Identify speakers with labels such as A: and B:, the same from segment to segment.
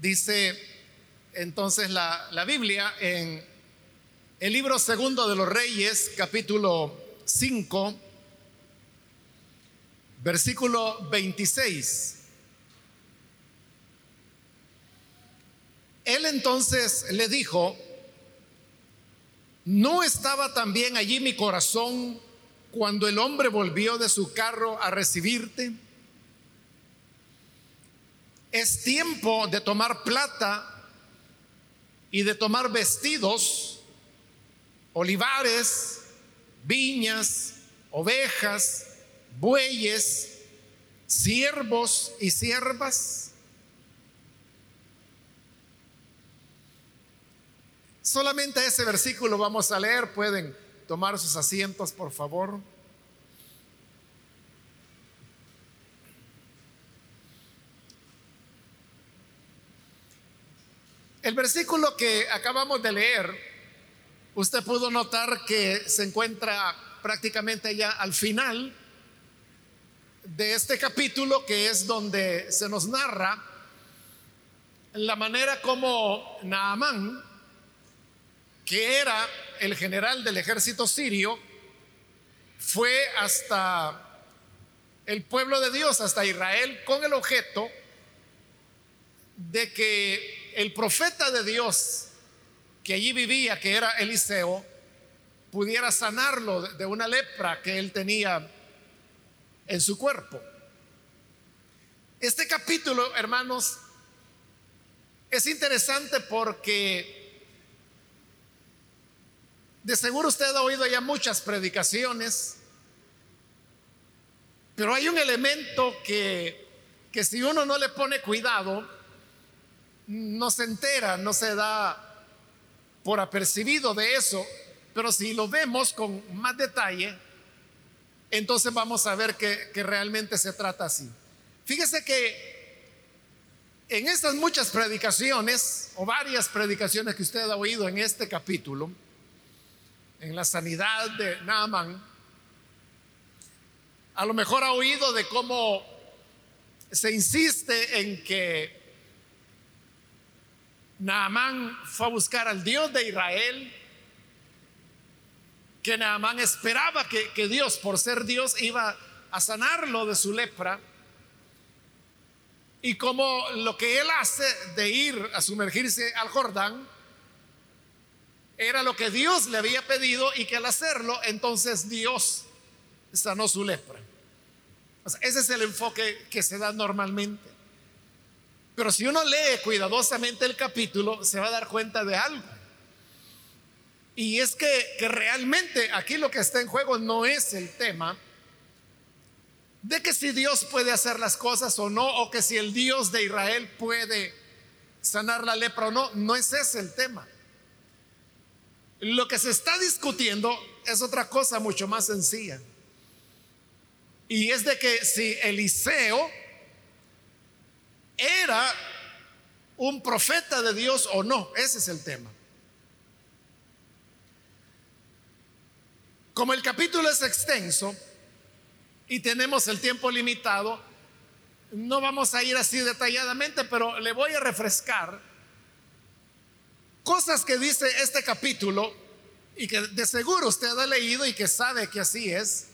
A: Dice entonces la, la Biblia en el libro segundo de los Reyes, capítulo 5, versículo 26. Él entonces le dijo, ¿no estaba también allí mi corazón cuando el hombre volvió de su carro a recibirte? Es tiempo de tomar plata y de tomar vestidos, olivares, viñas, ovejas, bueyes, siervos y siervas. Solamente ese versículo vamos a leer. Pueden tomar sus asientos, por favor. El versículo que acabamos de leer, usted pudo notar que se encuentra prácticamente ya al final de este capítulo, que es donde se nos narra la manera como Naamán, que era el general del ejército sirio, fue hasta el pueblo de Dios, hasta Israel, con el objeto de que el profeta de Dios que allí vivía, que era Eliseo, pudiera sanarlo de una lepra que él tenía en su cuerpo. Este capítulo, hermanos, es interesante porque de seguro usted ha oído ya muchas predicaciones, pero hay un elemento que, que si uno no le pone cuidado, no se entera, no se da por apercibido de eso, pero si lo vemos con más detalle, entonces vamos a ver que, realmente se trata así. Fíjese que en estas muchas predicaciones, o varias predicaciones que usted ha oído en este capítulo, en la sanidad de Naaman, a lo mejor ha oído de cómo se insiste en que Naamán fue a buscar al Dios de Israel, que Naamán esperaba que, que, Dios, por ser Dios, iba a sanarlo de su lepra, y como lo que él hace de ir a sumergirse al Jordán, era lo que Dios le había pedido y que al hacerlo, entonces Dios sanó su lepra. ese es el enfoque que se da normalmente. Pero si uno lee cuidadosamente el capítulo, se va a dar cuenta de algo. Y es que, que realmente aquí lo que está en juego no es el tema de que si Dios puede hacer las cosas o no, o que si el Dios de Israel puede sanar la lepra o no, no es ese el tema. Lo que se está discutiendo es otra cosa mucho más sencilla. Y es de que si Eliseo era un profeta de Dios o no, ese es el tema. Como el capítulo es extenso y tenemos el tiempo limitado, no vamos a ir así detalladamente, pero le voy a refrescar cosas que dice este capítulo y que de seguro usted ha leído y que sabe que así es.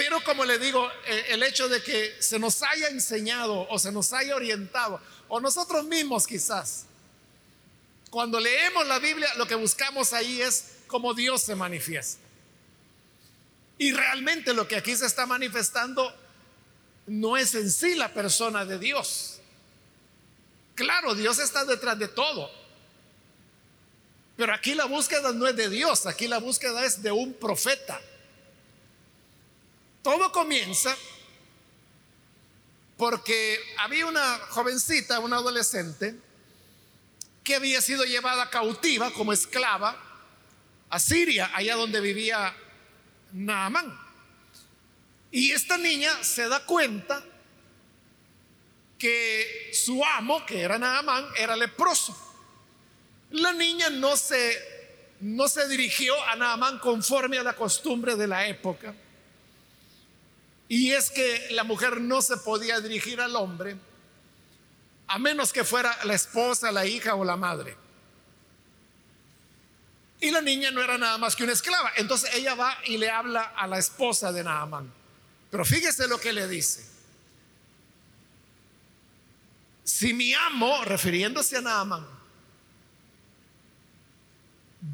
A: Pero como le digo, eh, el hecho de que se nos haya enseñado o se nos haya orientado, o nosotros mismos quizás, cuando leemos la Biblia, lo que buscamos ahí es cómo Dios se manifiesta. Y realmente lo que aquí se está manifestando no es en sí la persona de Dios. Claro, Dios está detrás de todo. Pero aquí la búsqueda no es de Dios, aquí la búsqueda es de un profeta. Todo comienza porque había una jovencita, una adolescente, que había sido llevada cautiva como esclava a Siria, allá donde vivía Naamán. Y esta niña se da cuenta que su amo, que era Naamán, era leproso. La niña no se, no se dirigió a Naamán conforme a la costumbre de la época. Y es que la mujer no se podía dirigir al hombre a menos que fuera la esposa, la hija o la madre. Y la niña no era nada más que una esclava. Entonces ella va y le habla a la esposa de Naamán. Pero fíjese lo que le dice. Si mi amo, refiriéndose a Naamán,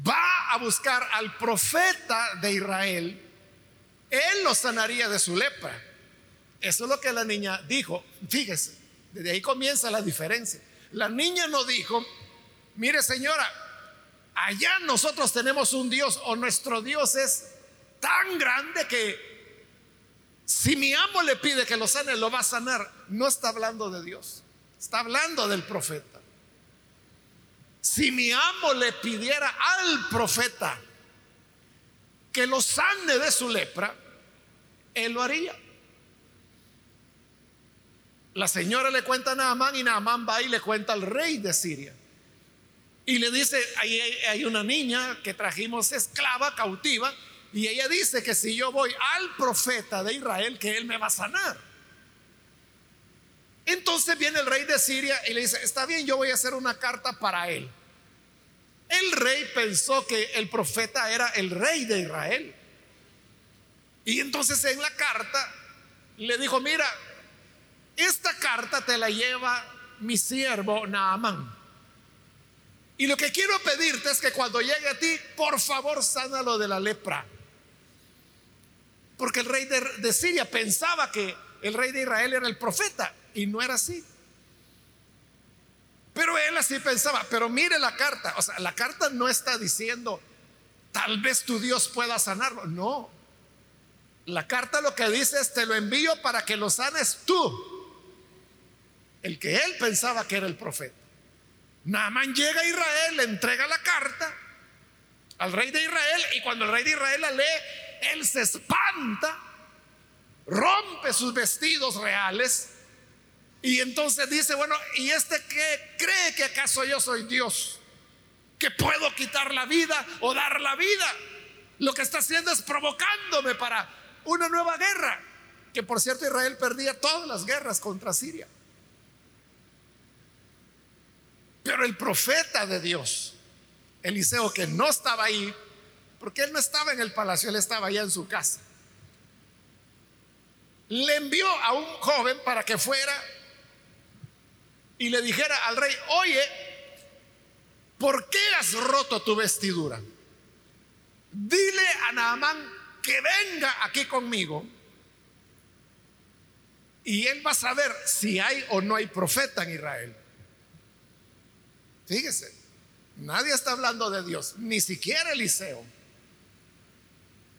A: va a buscar al profeta de Israel, él lo sanaría de su lepra. Eso es lo que la niña dijo. Fíjese, desde ahí comienza la diferencia. La niña no dijo, mire señora, allá nosotros tenemos un Dios o nuestro Dios es tan grande que si mi amo le pide que lo sane, lo va a sanar. No está hablando de Dios, está hablando del profeta. Si mi amo le pidiera al profeta que lo sane de su lepra, él lo haría. La señora le cuenta a Naamán y Naamán va y le cuenta al rey de Siria. Y le dice, ahí hay una niña que trajimos esclava, cautiva, y ella dice que si yo voy al profeta de Israel, que él me va a sanar. Entonces viene el rey de Siria y le dice, está bien, yo voy a hacer una carta para él. El rey pensó que el profeta era el rey de Israel. Y entonces en la carta le dijo, mira, esta carta te la lleva mi siervo Naamán. Y lo que quiero pedirte es que cuando llegue a ti, por favor, sánalo de la lepra. Porque el rey de, de, Siria pensaba que el rey de Israel era el profeta y no era así. Pero él así pensaba, pero mire la carta, o sea, la carta no está diciendo, tal vez tu Dios pueda sanarlo, no. La carta lo que dice es, te lo envío para que lo sanes tú, el que él pensaba que era el profeta. Naamán llega a Israel, le entrega la carta al rey de Israel y cuando el rey de Israel la lee, él se espanta, rompe sus vestidos reales y entonces dice, bueno, ¿y este qué cree que acaso yo soy Dios? Que puedo quitar la vida o dar la vida. Lo que está haciendo es provocándome para una nueva guerra. Que por cierto Israel perdía todas las guerras contra Siria. Pero el profeta de Dios, Eliseo, que no estaba ahí, porque él no estaba en el palacio, él estaba allá en su casa, le envió a un joven para que fuera y le dijera al rey, oye, ¿por qué has roto tu vestidura? Dile a Naamán que venga aquí conmigo y él va a saber si hay o no hay profeta en Israel. Fíjese, nadie está hablando de Dios, ni siquiera Eliseo.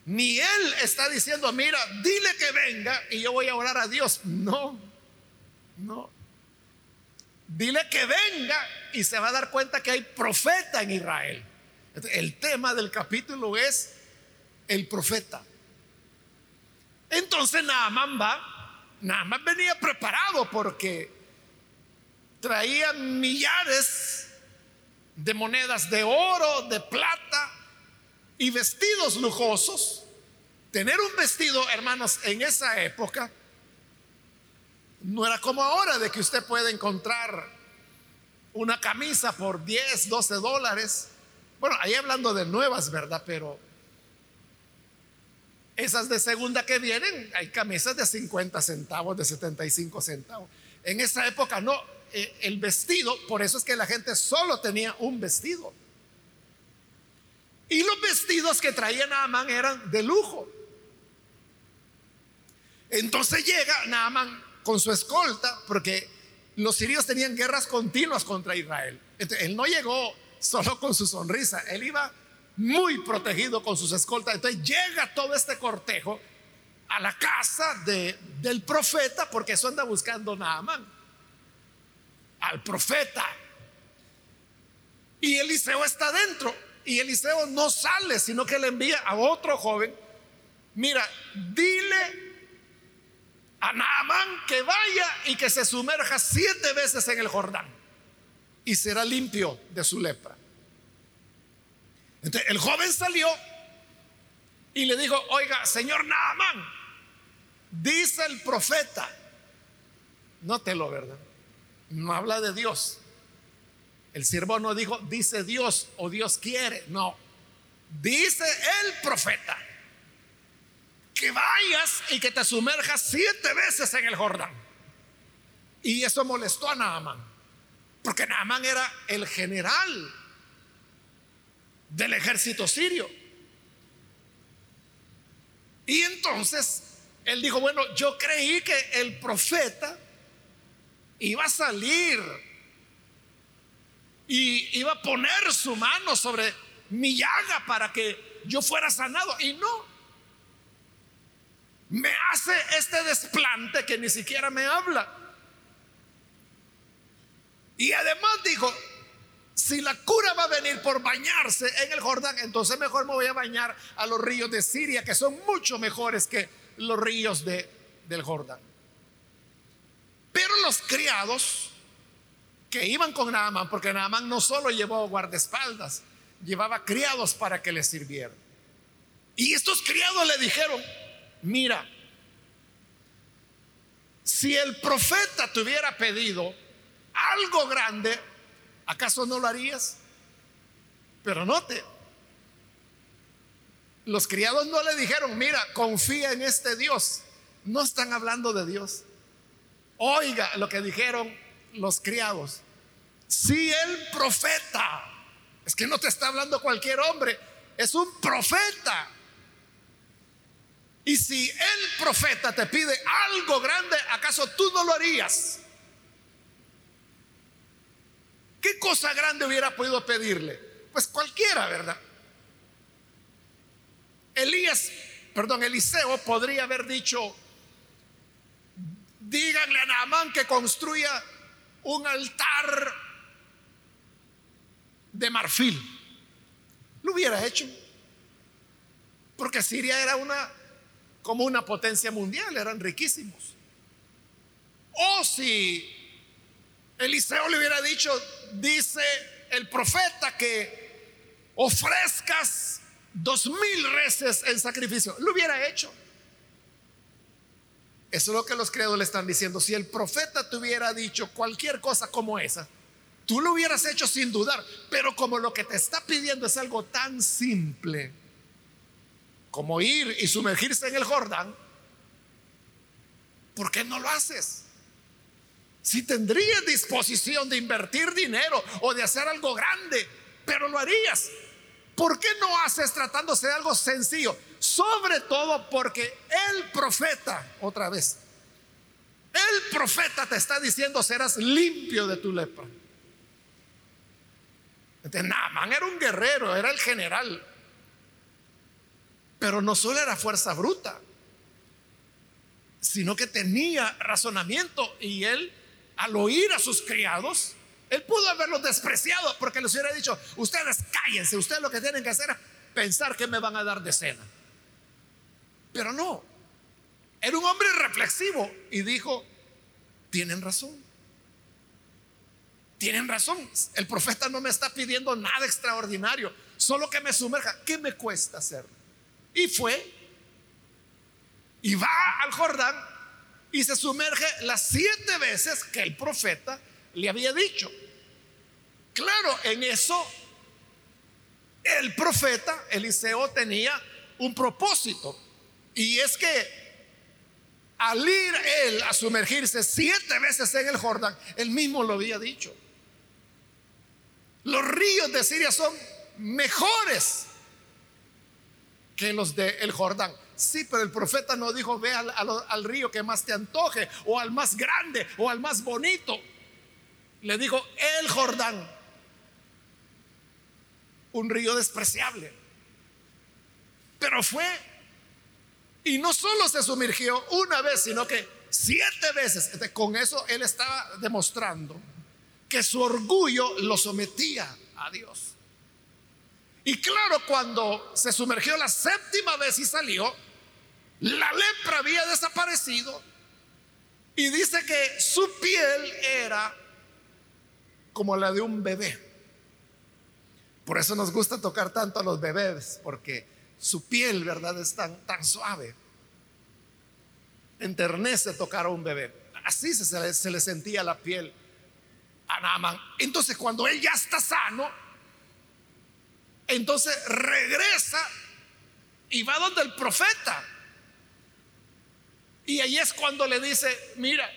A: Ni él está diciendo, mira, dile que venga y yo voy a orar a Dios. No, no. Dile que venga y se va a dar cuenta que hay profeta en Israel. El tema del capítulo es el profeta. Entonces Naaman va, Naaman venía preparado porque traía millares de monedas de oro, de plata y vestidos lujosos. Tener un vestido, hermanos, en esa época no era como ahora de que usted puede encontrar una camisa por 10, 12 dólares. Bueno, ahí hablando de nuevas, ¿verdad? Pero esas de segunda que vienen, hay camisas de 50 centavos, de 75 centavos. En esa época no, eh, el vestido, por eso es que la gente solo tenía un vestido. Y los vestidos que traía Naaman eran de lujo. Entonces llega Naaman con su escolta, porque los sirios tenían guerras continuas contra Israel. él no llegó solo con su sonrisa, él iba muy protegido con sus escoltas. Entonces llega todo este cortejo a la casa de, del profeta, porque eso anda buscando Naaman, al profeta. Y Eliseo está dentro. Y Eliseo no sale, sino que le envía a otro joven. Mira, dile a Naamán que vaya y que se sumerja siete veces en el Jordán y será limpio de su lepra. Entonces el joven salió y le dijo, oiga, señor Naamán, dice el profeta, no te lo verdad, No habla de Dios. El siervo no dijo, dice Dios o Dios quiere. No. Dice el profeta que vayas y que te sumerjas siete veces en el Jordán. Y eso molestó a Naamán. Porque Naamán era el general del ejército sirio. Y entonces él dijo, bueno, yo creí que el profeta iba a salir y iba a poner su mano sobre mi llaga para que yo fuera sanado. Y no. Me hace este desplante que ni siquiera me habla. Y además dijo, si la cura va a venir por bañarse en el Jordán, entonces mejor me voy a bañar a los ríos de Siria, que son mucho mejores que los ríos de, del Jordán. Pero los criados que iban con Naamán, porque Naamán no solo llevó guardaespaldas, llevaba criados para que le sirvieran. Y estos criados le dijeron, mira, si el profeta te hubiera pedido algo grande, ¿acaso no lo harías? Pero note, los criados no le dijeron, mira, confía en este Dios. No están hablando de Dios. Oiga lo que dijeron los criados. Si el profeta, es que no te está hablando cualquier hombre, es un profeta. Y si el profeta te pide algo grande, ¿acaso tú no lo harías? ¿Qué cosa grande hubiera podido pedirle? Pues cualquiera, ¿verdad? Elías, perdón, Eliseo podría haber dicho, díganle a Naamán que construya un altar de marfil. Lo hubiera hecho. Porque Siria era una como una potencia mundial, eran riquísimos. O si Eliseo le hubiera dicho, dice el profeta que ofrezcas dos mil reces en sacrificio, lo hubiera hecho. Eso es lo que los creados le están diciendo. Si el profeta te hubiera dicho cualquier cosa como esa, tú lo hubieras hecho sin dudar. Pero como lo que te está pidiendo es algo tan simple como ir y sumergirse en el Jordán, ¿por qué no lo haces? Si tendrías disposición de invertir dinero o de hacer algo grande, pero lo harías. ¿Por qué no haces tratándose de algo sencillo? Sobre todo porque el profeta, otra vez, el profeta te está diciendo serás limpio de tu lepra. Naaman era un guerrero, era el general. Pero no solo era fuerza bruta, sino que tenía razonamiento y él al oír a sus criados, él pudo haberlos despreciado porque les hubiera dicho, ustedes cállense, ustedes lo que tienen que hacer es pensar que me van a dar de cena. Pero no, era un hombre reflexivo y dijo, tienen razón. Tienen razón, el profeta no me está pidiendo nada extraordinario, solo que me sumerja. ¿Qué me cuesta hacerlo? Y fue, y va al Jordán y se sumerge las siete veces que el profeta le había dicho. Claro, en eso el profeta Eliseo tenía un propósito. Y es que al ir él a sumergirse siete veces en el Jordán, él mismo lo había dicho. Los ríos de Siria son mejores que los del el Jordán. Sí, pero el profeta no dijo, ve al, río que más te antoje, o al más grande, o al más bonito. Le dijo, el Jordán, un río despreciable. Pero fue, y no solo se sumergió una vez, sino que siete veces. Con eso él estaba demostrando que su orgullo lo sometía a Dios. Y claro, cuando se sumergió la séptima vez y salió, la lepra había desaparecido y dice que su piel era como la de un bebé. Por eso nos gusta tocar tanto a los bebés, porque su piel, ¿verdad?, es tan, tan suave. Enternece tocar a un bebé. Así se, se le sentía la piel a Naaman. Entonces cuando él ya está sano, entonces regresa y va donde el profeta. Y ahí es cuando le dice, mira,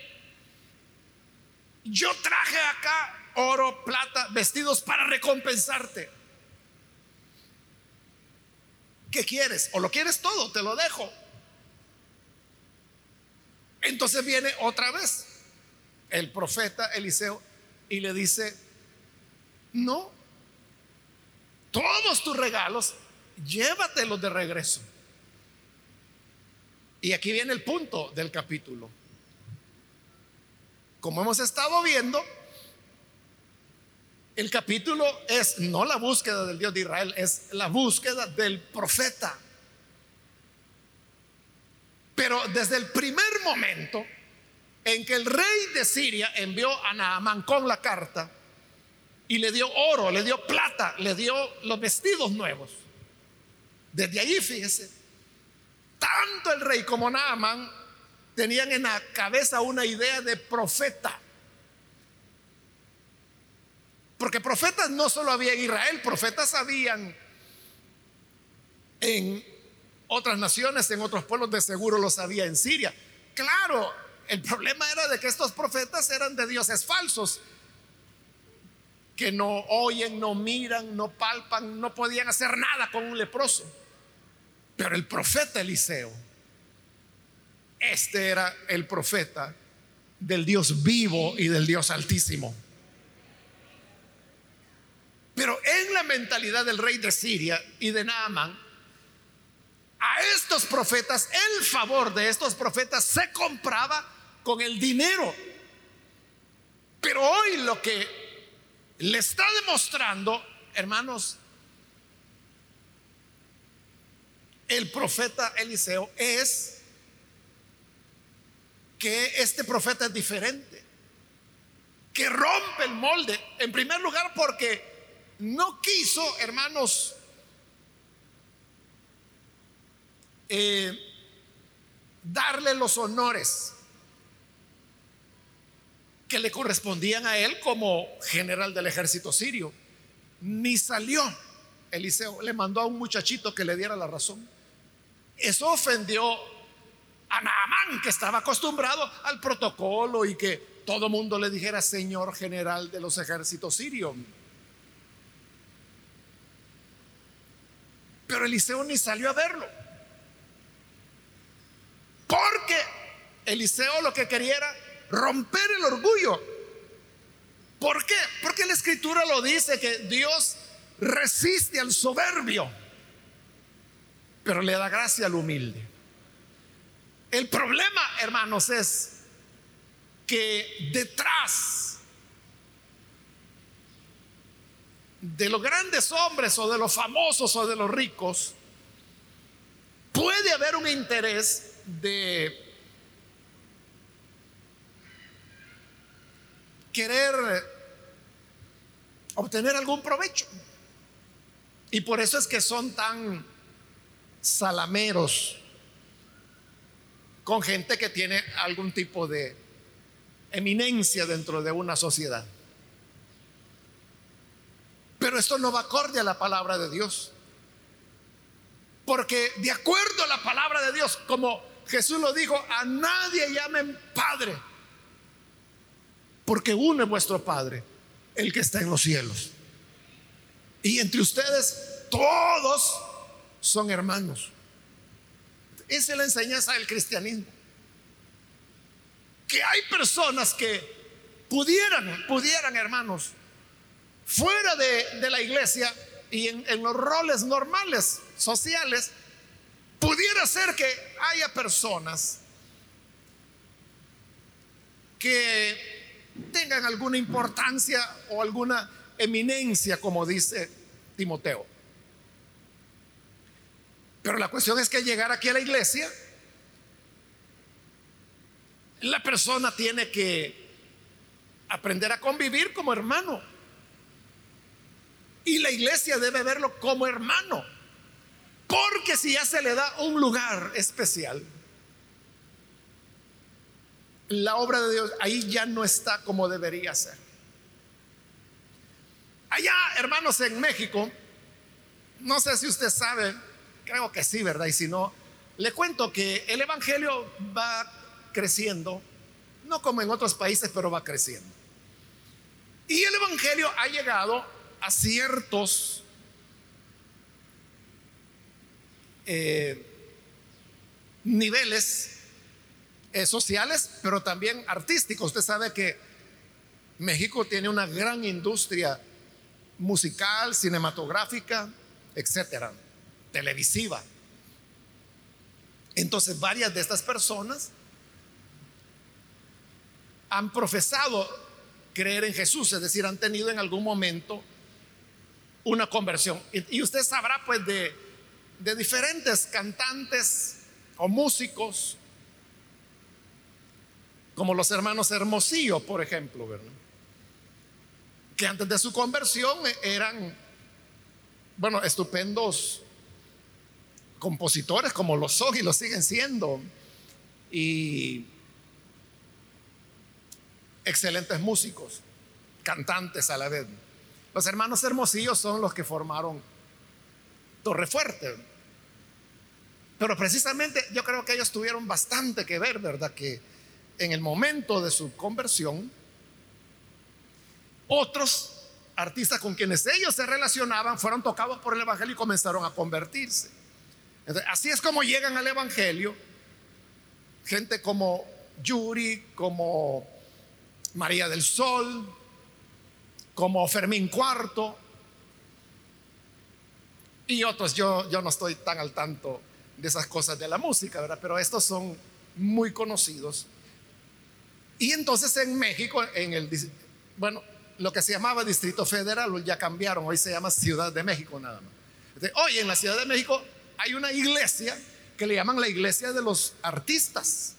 A: yo traje acá oro, plata, vestidos para recompensarte. ¿Qué quieres? ¿O lo quieres todo? Te lo dejo. Entonces viene otra vez el profeta Eliseo y le dice, no, todos tus regalos, llévatelos de regreso. Y aquí viene el punto del capítulo. Como hemos estado viendo, el capítulo es no la búsqueda del Dios de Israel, es la búsqueda del profeta. Pero desde el primer momento en que el rey de Siria envió a Naamán con la carta y le dio oro, le dio plata, le dio los vestidos nuevos, desde ahí fíjese, tanto el rey como Naamán tenían en la cabeza una idea de profeta. Porque profetas no solo había en Israel, profetas habían en otras naciones, en otros pueblos, de seguro los había en Siria. Claro, el problema era de que estos profetas eran de dioses falsos, que no oyen, no miran, no palpan, no podían hacer nada con un leproso. Pero el profeta Eliseo, este era el profeta del Dios vivo y del Dios altísimo. Pero en la mentalidad del rey de Siria y de Naaman, a estos profetas, el favor de estos profetas se compraba con el dinero. Pero hoy lo que le está demostrando, hermanos, el profeta Eliseo es que este profeta es diferente, que rompe el molde, en primer lugar porque no quiso, hermanos, eh, darle los honores que le correspondían a él como general del ejército sirio. Ni salió. Eliseo le mandó a un muchachito que le diera la razón. Eso ofendió a Naamán, que estaba acostumbrado al protocolo y que todo mundo le dijera señor general de los ejércitos sirios. Pero Eliseo ni salió a verlo. Porque Eliseo lo que quería era romper el orgullo. ¿Por qué? Porque la escritura lo dice que Dios resiste al soberbio, pero le da gracia al humilde. El problema, hermanos, es que detrás de los grandes hombres o de los famosos o de los ricos, puede haber un interés de querer obtener algún provecho. Y por eso es que son tan salameros con gente que tiene algún tipo de eminencia dentro de una sociedad. Pero esto no va acorde a la palabra de Dios. Porque de acuerdo a la palabra de Dios, como Jesús lo dijo, a nadie llamen Padre porque uno es vuestro Padre, el que está en los cielos. Y entre ustedes todos son hermanos. Esa es la enseñanza del cristianismo. Que hay personas que pudieran, pudieran hermanos, fuera de, la iglesia y en, en los roles normales, sociales, pudiera ser que haya personas que tengan alguna importancia o alguna eminencia, como dice Timoteo. Pero la cuestión es que llegar aquí a la iglesia, la persona tiene que aprender a convivir como hermano. Y la iglesia debe verlo como hermano. Porque si ya se le da un lugar especial, la obra de Dios ahí ya no está como debería ser. Allá, hermanos, en México, no sé si usted sabe, creo que sí, ¿verdad? Y si no, le cuento que el Evangelio va creciendo, no como en otros países, pero va creciendo. Y el Evangelio ha llegado a ciertos eh, niveles eh, sociales, pero también artísticos. Usted sabe que México tiene una gran industria musical, cinematográfica, etcétera, televisiva. Entonces, varias de estas personas han profesado creer en Jesús, es decir, han tenido en algún momento una conversión. Y, usted sabrá pues de, de diferentes cantantes o músicos, como los hermanos Hermosillo, por ejemplo, ¿verdad? Que antes de su conversión eran, bueno, estupendos compositores, como lo son y lo siguen siendo, y excelentes músicos, cantantes a la vez. Los hermanos Hermosillos son los que formaron Torre Fuerte. Pero precisamente yo creo que ellos tuvieron bastante que ver, ¿verdad? Que en el momento de su conversión, otros artistas con quienes ellos se relacionaban fueron tocados por el Evangelio y comenzaron a convertirse. así es como llegan al Evangelio gente como Yuri, como María del Sol, como Fermín Cuarto y otros. Yo, yo no estoy tan al tanto de esas cosas de la música, ¿verdad? Pero estos son muy conocidos. Y entonces en México, en el, bueno, lo que se llamaba Distrito Federal, ya cambiaron, hoy se llama Ciudad de México nada más. hoy en la Ciudad de México hay una iglesia que le llaman la iglesia de los artistas.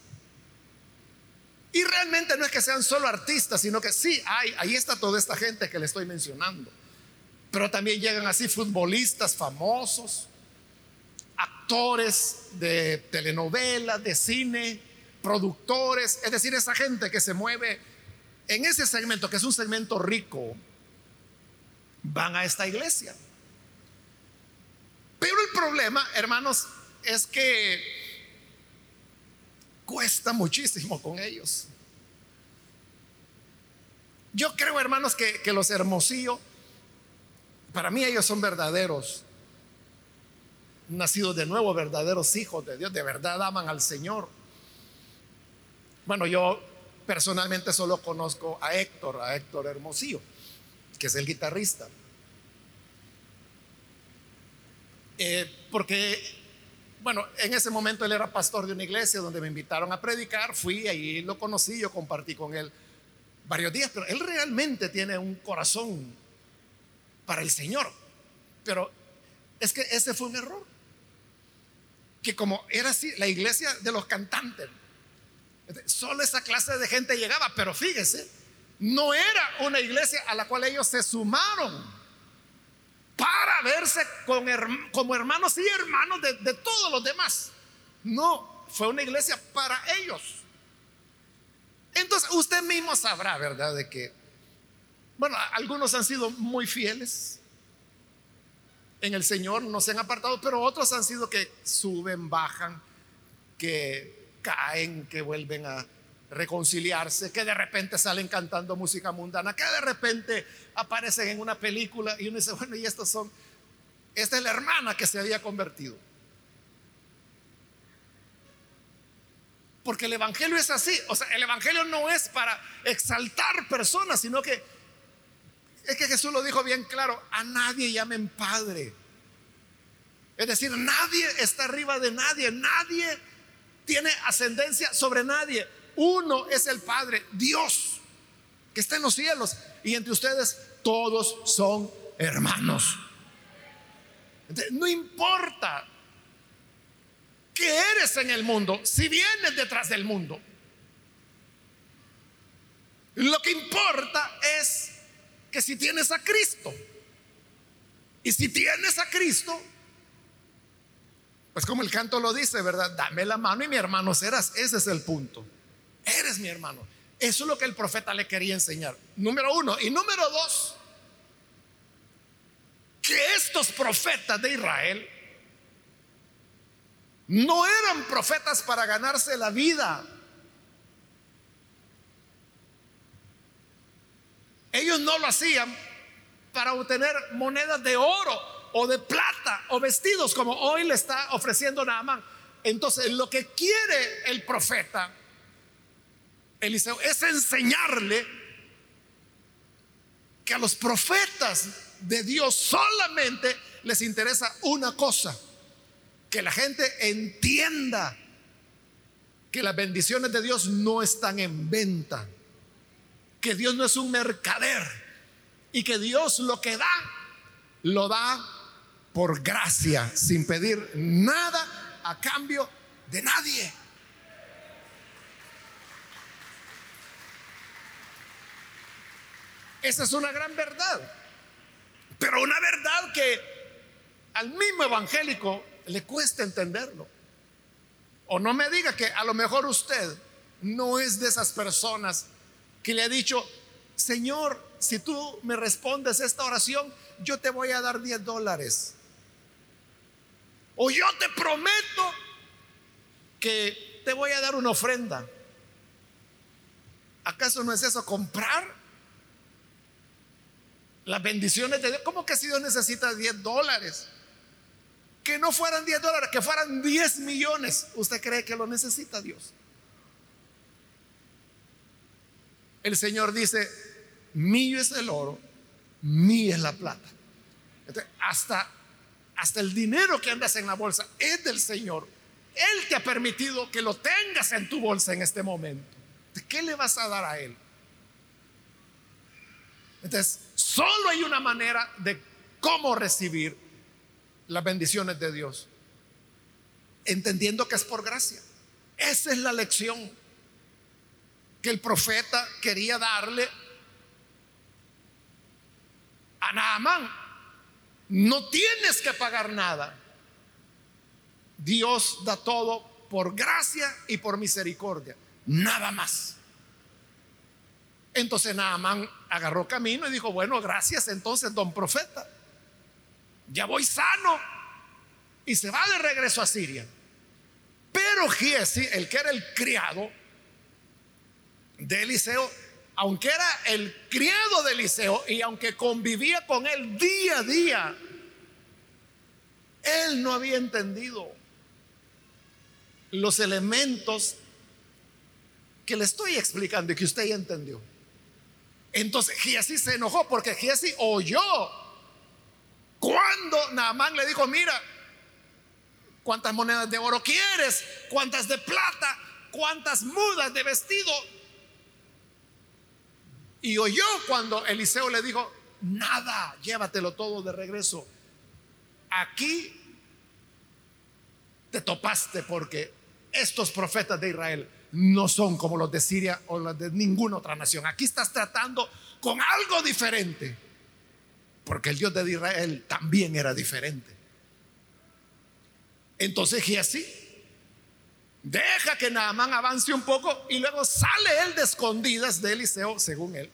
A: Y realmente no es que sean solo artistas, sino que sí, hay, ahí está toda esta gente que le estoy mencionando. Pero también llegan así futbolistas famosos, actores de telenovelas, de cine, productores, es decir, esa gente que se mueve en ese segmento, que es un segmento rico, van a esta iglesia. Pero el problema, hermanos, es que cuesta muchísimo con ellos. Yo creo, hermanos, que, los hermosillos, para mí ellos son verdaderos, nacidos de nuevo, verdaderos hijos de Dios, de verdad aman al Señor. Bueno, yo personalmente solo conozco a Héctor, a Héctor Hermosillo, que es el guitarrista. Eh, porque bueno, en ese momento él era pastor de una iglesia donde me invitaron a predicar, fui ahí lo conocí, yo compartí con él varios días, pero él realmente tiene un corazón para el Señor. Pero es que ese fue un error. Que como era así, la iglesia de los cantantes, solo esa clase de gente llegaba, pero fíjese, no era una iglesia a la cual ellos se sumaron para verse como hermanos y hermanos de, todos los demás. No, fue una iglesia para ellos. Entonces usted mismo sabrá, ¿verdad? De que, bueno, algunos han sido muy fieles en el Señor, no se han apartado, pero otros han sido que suben, bajan, que caen, que vuelven a reconciliarse, que de repente salen cantando música mundana, que de repente aparecen en una película y uno dice, bueno, y estos son, esta es la hermana que se había convertido. Porque el Evangelio es así, o sea, el Evangelio no es para exaltar personas, sino que es que Jesús lo dijo bien claro, a nadie llamen Padre. Es decir, nadie está arriba de nadie, nadie tiene ascendencia sobre nadie. Uno es el Padre, Dios, que está en los cielos. Y entre ustedes todos son hermanos. No importa que eres en el mundo, si vienes detrás del mundo. Lo que importa es que si tienes a Cristo, y si tienes a Cristo, pues como el canto lo dice, ¿verdad? Dame la mano y mi hermano serás. Ese es el punto. Eres mi hermano. Eso es lo que el profeta le quería enseñar. Número uno. Y número dos, que estos profetas de Israel no eran profetas para ganarse la vida. Ellos no lo hacían para obtener monedas de oro o de plata o vestidos como hoy le está ofreciendo Naamán. Entonces, lo que quiere el profeta Eliseo es enseñarle que a los profetas de Dios solamente les interesa una cosa, que la gente entienda que las bendiciones de Dios no están en venta, que Dios no es un mercader y que Dios lo que da, lo da por gracia, sin pedir nada a cambio de nadie. Esa es una gran verdad, pero una verdad que al mismo evangélico le cuesta entenderlo. O no me diga que a lo mejor usted no es de esas personas que le ha dicho, Señor, si tú me respondes esta oración, yo te voy a dar 10 dólares. O yo te prometo que te voy a dar una ofrenda. ¿Acaso no es eso comprar las bendiciones de Dios? ¿Cómo que si Dios necesita 10 dólares? que no fueran 10 dólares, que fueran 10 millones, ¿usted cree que lo necesita Dios? El Señor dice, mío es el oro, mío es la plata. hasta, hasta el dinero que andas en la bolsa es del Señor. Él te ha permitido que lo tengas en tu bolsa en este momento. ¿Qué le vas a dar a Él? Entonces, solo hay una manera de cómo recibir las bendiciones de Dios, entendiendo que es por gracia. Esa es la lección que el profeta quería darle a Naamán. No tienes que pagar nada. Dios da todo por gracia y por misericordia, nada más. Entonces Naamán agarró camino y dijo, bueno, gracias entonces, don profeta ya voy sano. Y se va de regreso a Siria. Pero Giesi, el que era el criado de Eliseo, aunque era el criado de Eliseo y aunque convivía con él día a día, él no había entendido los elementos que le estoy explicando y que usted ya entendió. Entonces Giesi se enojó porque Giesi oyó cuando Naamán le dijo, mira, ¿cuántas monedas de oro quieres? ¿Cuántas de plata? ¿Cuántas mudas de vestido? Y oyó cuando Eliseo le dijo, nada, llévatelo todo de regreso. Aquí te topaste porque estos profetas de Israel no son como los de Siria o los de ninguna otra nación. Aquí estás tratando con algo diferente. Porque el Dios de Israel también era diferente. Entonces Giesi deja que Naamán avance un poco y luego sale él de escondidas de Eliseo, según él.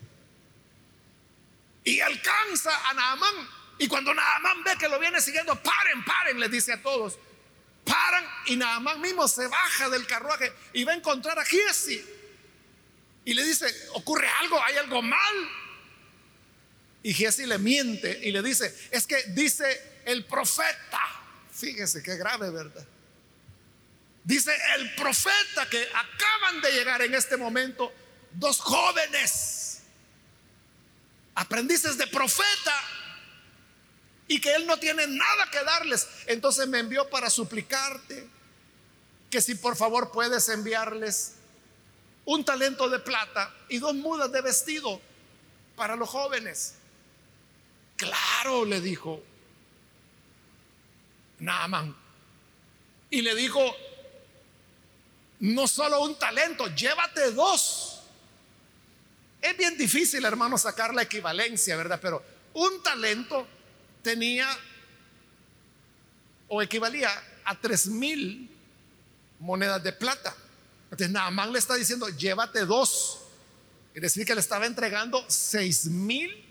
A: Y alcanza a Naamán. Y cuando Naamán ve que lo viene siguiendo, paren, paren, le dice a todos. Paran y Naamán mismo se baja del carruaje y va a encontrar a Giesi. Y le dice, ocurre algo, hay algo mal. Y Giesi le miente y le dice, es que dice el profeta, fíjese qué grave, ¿verdad? Dice el profeta que acaban de llegar en este momento dos jóvenes, aprendices de profeta, y que él no tiene nada que darles. Entonces me envió para suplicarte que si por favor puedes enviarles un talento de plata y dos mudas de vestido para los jóvenes. Claro, le dijo Naaman. Y le dijo, no solo un talento, llévate dos. Es bien difícil, hermano, sacar la equivalencia, ¿verdad? Pero un talento tenía o equivalía a tres mil monedas de plata. Entonces Naaman le está diciendo, llévate dos. Es decir, que le estaba entregando seis mil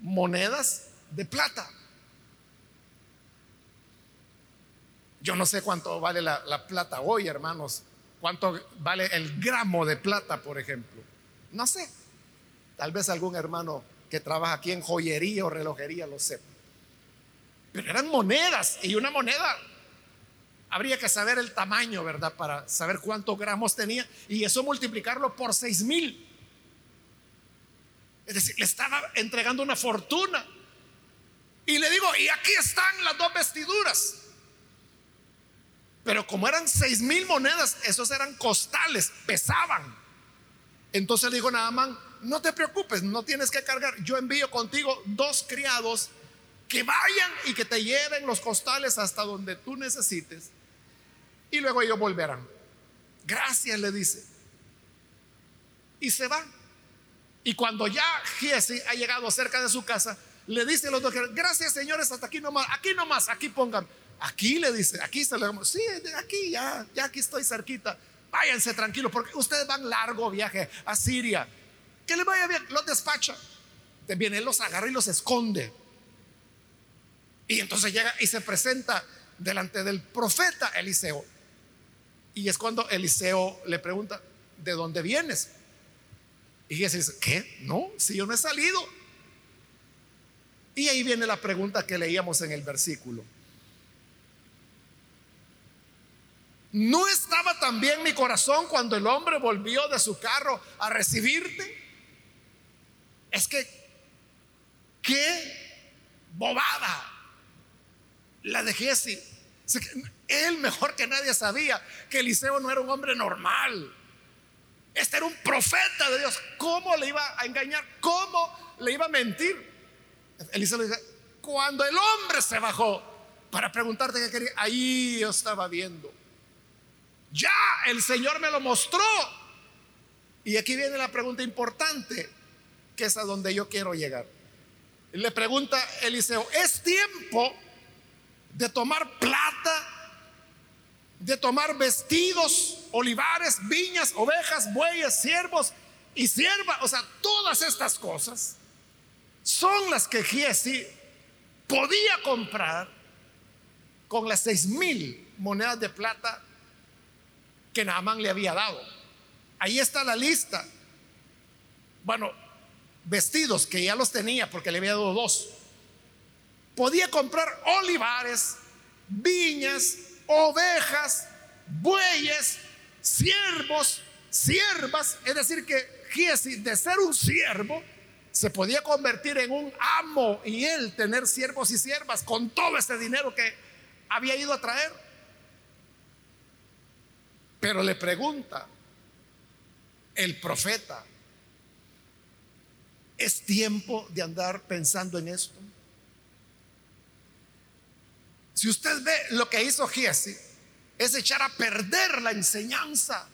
A: monedas de plata. Yo no sé cuánto vale la plata hoy, hermanos. ¿Cuánto vale el gramo de plata, por ejemplo? No sé. Tal vez algún hermano que trabaja aquí en joyería o relojería lo sepa. Pero eran monedas y una moneda habría que saber el tamaño, ¿verdad? Para saber cuántos gramos tenía y eso multiplicarlo por seis mil. Es decir, le estaba entregando una fortuna. Y le digo, y aquí están las dos vestiduras. Pero como eran seis mil monedas, esos eran costales, pesaban. Entonces le dijo Naamán, no te preocupes, no tienes que cargar. Yo envío contigo dos criados que vayan y que te lleven los costales hasta donde tú necesites. Y luego ellos volverán. Gracias, le dice. Y se va. Y cuando ya Giesi ha llegado cerca de su casa, le dice a los dos, gracias señores, hasta aquí nomás, aquí nomás, aquí pongan. Aquí le dice, aquí se le sí, aquí ya, ya aquí estoy cerquita. Váyanse tranquilos, porque ustedes van largo viaje a Siria. Que le vaya bien, los despacha. También él los agarra y los esconde. Y entonces llega y se presenta delante del profeta Eliseo. Y es cuando Eliseo le pregunta, ¿de dónde vienes? Y Jesús dice, ¿qué? No, si yo no he salido. Y ahí viene la pregunta que leíamos en el versículo. ¿No estaba también mi corazón cuando el hombre volvió de su carro a recibirte? Es que, qué bobada la de Jesse. Él mejor que nadie sabía que Eliseo no era un hombre normal. Este era un profeta de Dios. ¿Cómo le iba a engañar? ¿Cómo le iba a mentir? Eliseo le dice, cuando el hombre se bajó para preguntarte qué quería, ahí yo estaba viendo ya el Señor me lo mostró. Y aquí viene la pregunta importante, que es a donde yo quiero llegar. Le pregunta Eliseo, ¿es tiempo de tomar plata, de tomar vestidos, olivares, viñas, ovejas, bueyes, siervos y siervas? O sea, todas estas cosas son las que Giesi podía comprar con las seis mil monedas de plata que Naamán le había dado. Ahí está la lista. Bueno, vestidos que ya los tenía porque le había dado dos. Podía comprar olivares, viñas, ovejas, bueyes, siervos, siervas. Es decir, que Giesi, de ser un siervo, se podía convertir en un amo y él tener siervos y siervas con todo ese dinero que había ido a traer. Pero le pregunta el profeta, ¿es tiempo de andar pensando en esto? Si usted ve lo que hizo Giesi, es echar a perder la enseñanza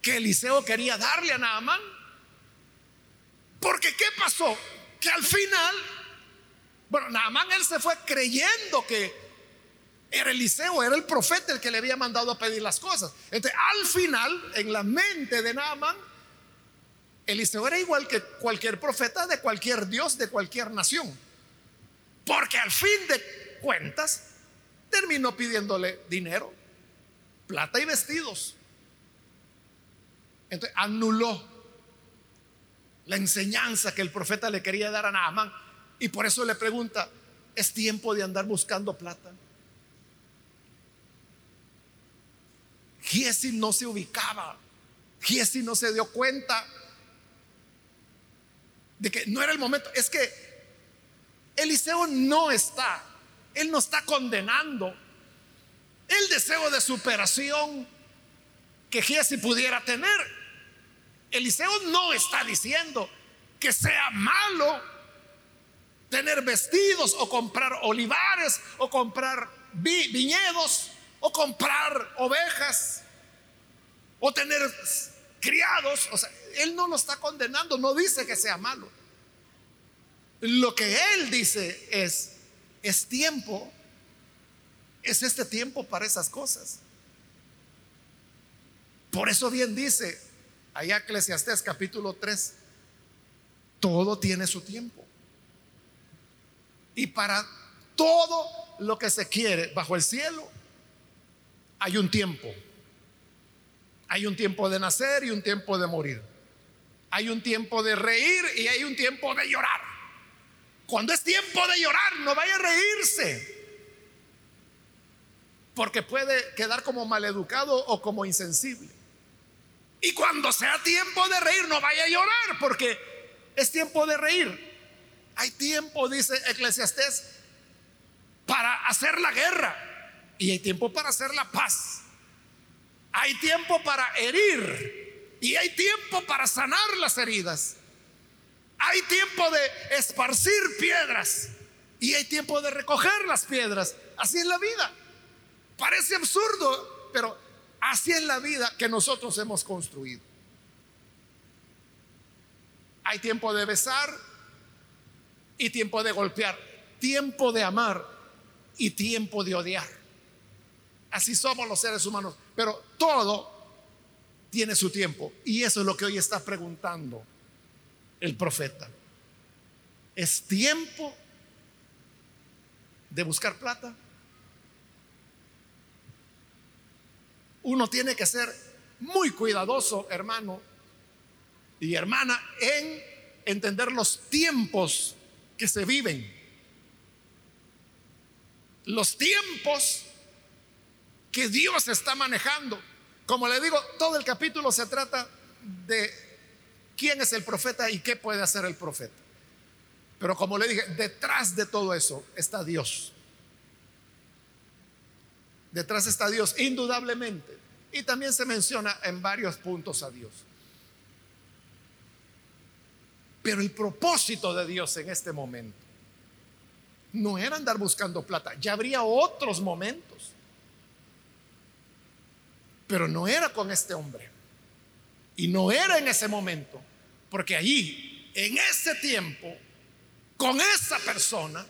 A: que Eliseo quería darle a Naamán. Porque ¿qué pasó? Que al final, bueno, Naamán él se fue creyendo que era Eliseo, era el profeta el que le había mandado a pedir las cosas. Entonces, al final, en la mente de Naaman, Eliseo era igual que cualquier profeta de cualquier dios, de cualquier nación. Porque al fin de cuentas, terminó pidiéndole dinero, plata y vestidos. Entonces, anuló la enseñanza que el profeta le quería dar a Naaman. Y por eso le pregunta, ¿es tiempo de andar buscando plata? Giesi no se ubicaba. Giesi no se dio cuenta de que no era el momento. Es que Eliseo no está, él no está condenando el deseo de superación que Giesi pudiera tener. Eliseo no está diciendo que sea malo tener vestidos o comprar olivares o comprar viñedos o comprar ovejas o tener criados. O sea, él no lo está condenando, no dice que sea malo. Lo que él dice es, es tiempo, es este tiempo para esas cosas. Por eso bien dice allá Eclesiastés capítulo 3, todo tiene su tiempo. Y para todo lo que se quiere bajo el cielo, hay un tiempo. Hay un tiempo de nacer y un tiempo de morir. Hay un tiempo de reír y hay un tiempo de llorar. Cuando es tiempo de llorar, no vaya a reírse. Porque puede quedar como maleducado o como insensible. Y cuando sea tiempo de reír, no vaya a llorar porque es tiempo de reír. Hay tiempo, dice Eclesiastés, para hacer la guerra y hay tiempo para hacer la paz. Hay tiempo para herir y hay tiempo para sanar las heridas. Hay tiempo de esparcir piedras y hay tiempo de recoger las piedras. Así es la vida. Parece absurdo, pero así es la vida que nosotros hemos construido. Hay tiempo de besar y tiempo de golpear, tiempo de amar y tiempo de odiar. Así somos los seres humanos, pero todo tiene su tiempo. Y eso es lo que hoy está preguntando el profeta. ¿Es tiempo de buscar plata? Uno tiene que ser muy cuidadoso, hermano y hermana, en entender los tiempos que se viven. Los tiempos que Dios está manejando. Como le digo, todo el capítulo se trata de quién es el profeta y qué puede hacer el profeta. Pero como le dije, detrás de todo eso está Dios. Detrás está Dios, indudablemente. Y también se menciona en varios puntos a Dios. Pero el propósito de Dios en este momento no era andar buscando plata, ya habría otros momentos. Pero no era con este hombre. Y no era en ese momento, porque allí, en ese tiempo, con esa persona,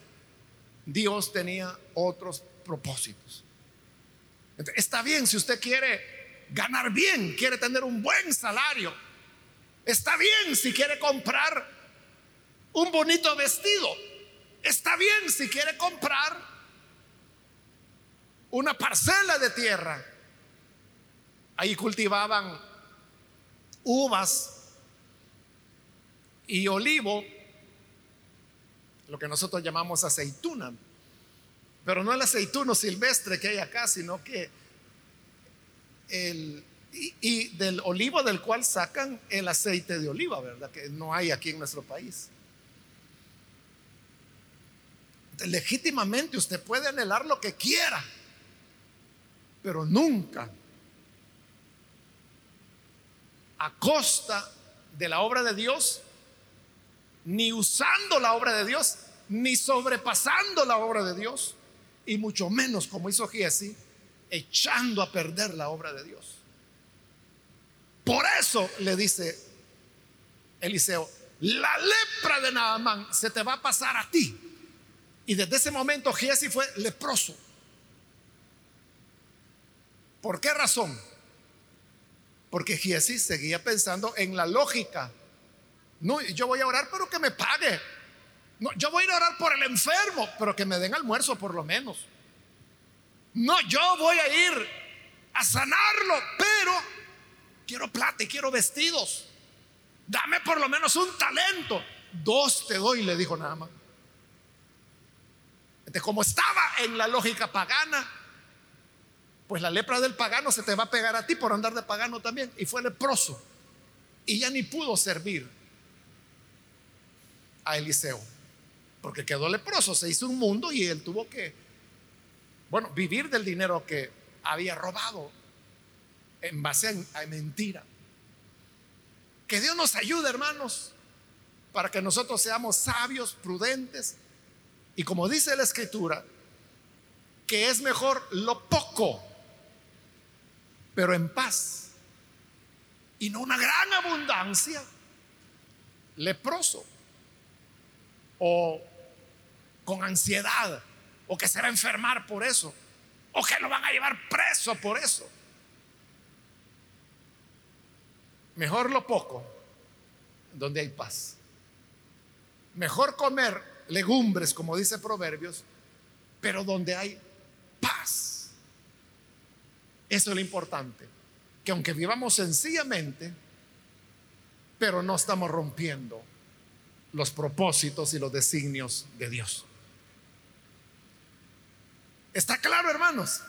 A: Dios tenía otros propósitos. Está bien si usted quiere ganar bien, quiere tener un buen salario, Está bien si quiere comprar un bonito vestido. Está bien si quiere comprar una parcela de tierra. Ahí cultivaban uvas y olivo, lo que nosotros llamamos aceituna. Pero no el aceituno silvestre que hay acá, sino que el y, del olivo del cual sacan el aceite de oliva, ¿verdad? Que no hay aquí en nuestro país. Legítimamente usted puede anhelar lo que quiera, pero nunca a costa de la obra de Dios, ni usando la obra de Dios, ni sobrepasando la obra de Dios, y mucho menos como hizo Giesi, echando a perder la obra de Dios. Por eso le dice Eliseo, la lepra de Naamán se te va a pasar a ti. Y desde ese momento Giesi fue leproso. ¿Por qué razón? Porque Giesi seguía pensando en la lógica. No, yo voy a orar, pero que me pague. No, yo voy a ir a orar por el enfermo, pero que me den almuerzo por lo menos. No, yo voy a ir a sanarlo, pero quiero plata y quiero vestidos. Dame por lo menos un talento. Dos te doy, le dijo nada más. Entonces, como estaba en la lógica pagana, pues la lepra del pagano se te va a pegar a ti por andar de pagano también. Y fue leproso. Y ya ni pudo servir a Eliseo. Porque quedó leproso, se hizo un mundo y él tuvo que, bueno, vivir del dinero que había robado en base a, mentira. Que Dios nos ayude, hermanos, para que nosotros seamos sabios, prudentes y como dice la escritura, que es mejor lo poco, pero en paz, y no una gran abundancia, leproso o con ansiedad, o que se va a enfermar por eso, o que lo van a llevar preso por eso. Mejor lo poco, donde hay paz. Mejor comer legumbres, como dice Proverbios, pero donde hay paz. Eso es lo importante, que aunque vivamos sencillamente, pero no estamos rompiendo los propósitos y los designios de Dios. ¿Está claro, hermanos?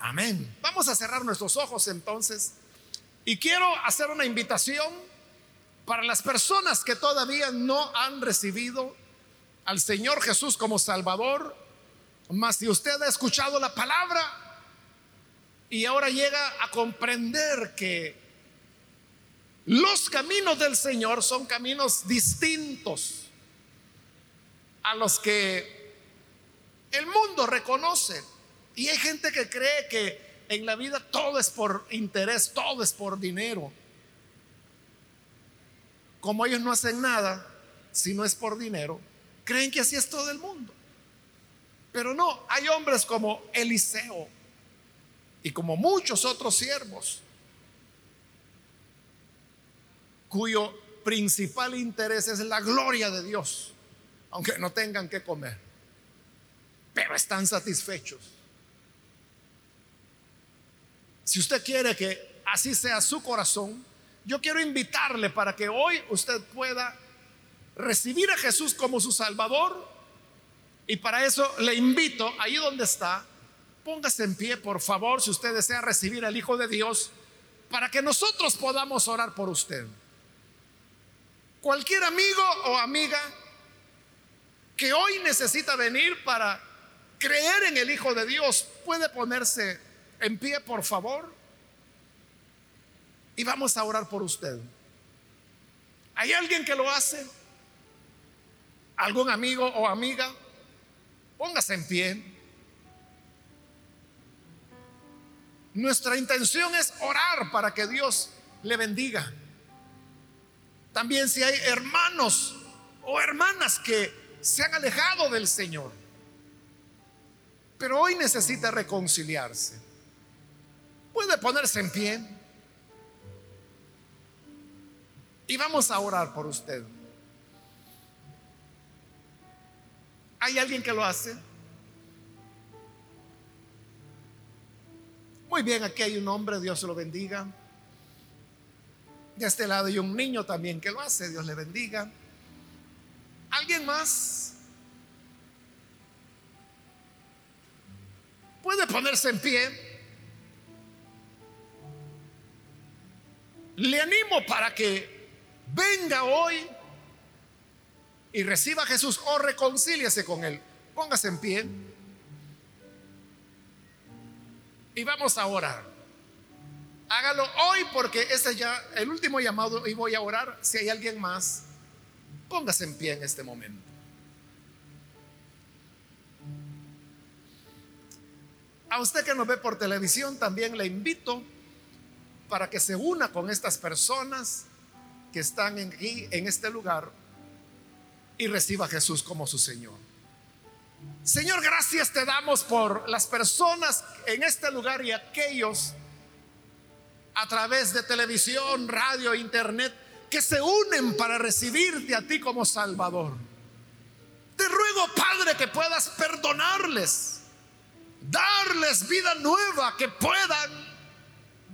A: Amén. Vamos a cerrar nuestros ojos entonces. Y quiero hacer una invitación para las personas que todavía no han recibido al Señor Jesús como Salvador. Mas si usted ha escuchado la palabra y ahora llega a comprender que los caminos del Señor son caminos distintos a los que el mundo reconoce. Y hay gente que cree que en la vida todo es por interés, todo es por dinero. Como ellos no hacen nada si no es por dinero, creen que así es todo el mundo. Pero no, hay hombres como Eliseo y como muchos otros siervos cuyo principal interés es la gloria de Dios, aunque no tengan que comer, pero están satisfechos. Si usted quiere que así sea su corazón, yo quiero invitarle para que hoy usted pueda recibir a Jesús como su Salvador. Y para eso le invito, ahí donde está, póngase en pie, por favor, si usted desea recibir al Hijo de Dios, para que nosotros podamos orar por usted. Cualquier amigo o amiga que hoy necesita venir para creer en el Hijo de Dios, puede ponerse en pie, por favor. Y vamos a orar por usted. ¿Hay alguien que lo hace? ¿Algún amigo o amiga? Póngase en pie. Nuestra intención es orar para que Dios le bendiga. También si hay hermanos o hermanas que se han alejado del Señor, pero hoy necesita reconciliarse. Puede ponerse en pie y vamos a orar por usted. ¿Hay alguien que lo hace? Muy bien, aquí hay un hombre, Dios lo bendiga. De este lado hay un niño también que lo hace, Dios le bendiga. ¿Alguien más? Puede ponerse en pie. Le animo para que venga hoy y reciba a Jesús o reconcíliese con Él. Póngase en pie. Y vamos a orar. Hágalo hoy porque este es ya el último llamado y voy a orar. Si hay alguien más, póngase en pie en este momento. A usted que nos ve por televisión también le invito para que se una con estas personas que están aquí en este lugar y reciba a Jesús como su Señor. Señor, gracias te damos por las personas en este lugar y aquellos a través de televisión, radio, internet, que se unen para recibirte a ti como Salvador. Te ruego, Padre, que puedas perdonarles, darles vida nueva, que puedan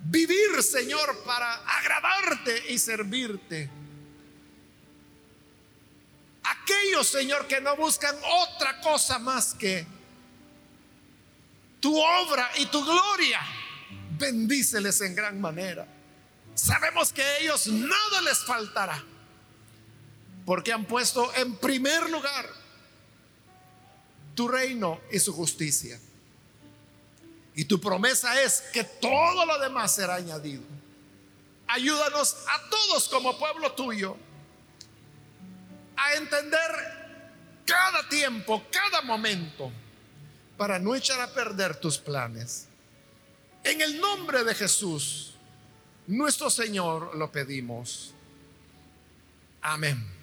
A: vivir, Señor, para agradarte y servirte. Aquellos, Señor, que no buscan otra cosa más que tu obra y tu gloria bendíceles en gran manera. Sabemos que a ellos nada les faltará, porque han puesto en primer lugar tu reino y su justicia. Y tu promesa es que todo lo demás será añadido. Ayúdanos a todos como pueblo tuyo a entender cada tiempo, cada momento, para no echar a perder tus planes. En el nombre de Jesús, nuestro Señor, lo pedimos. Amén.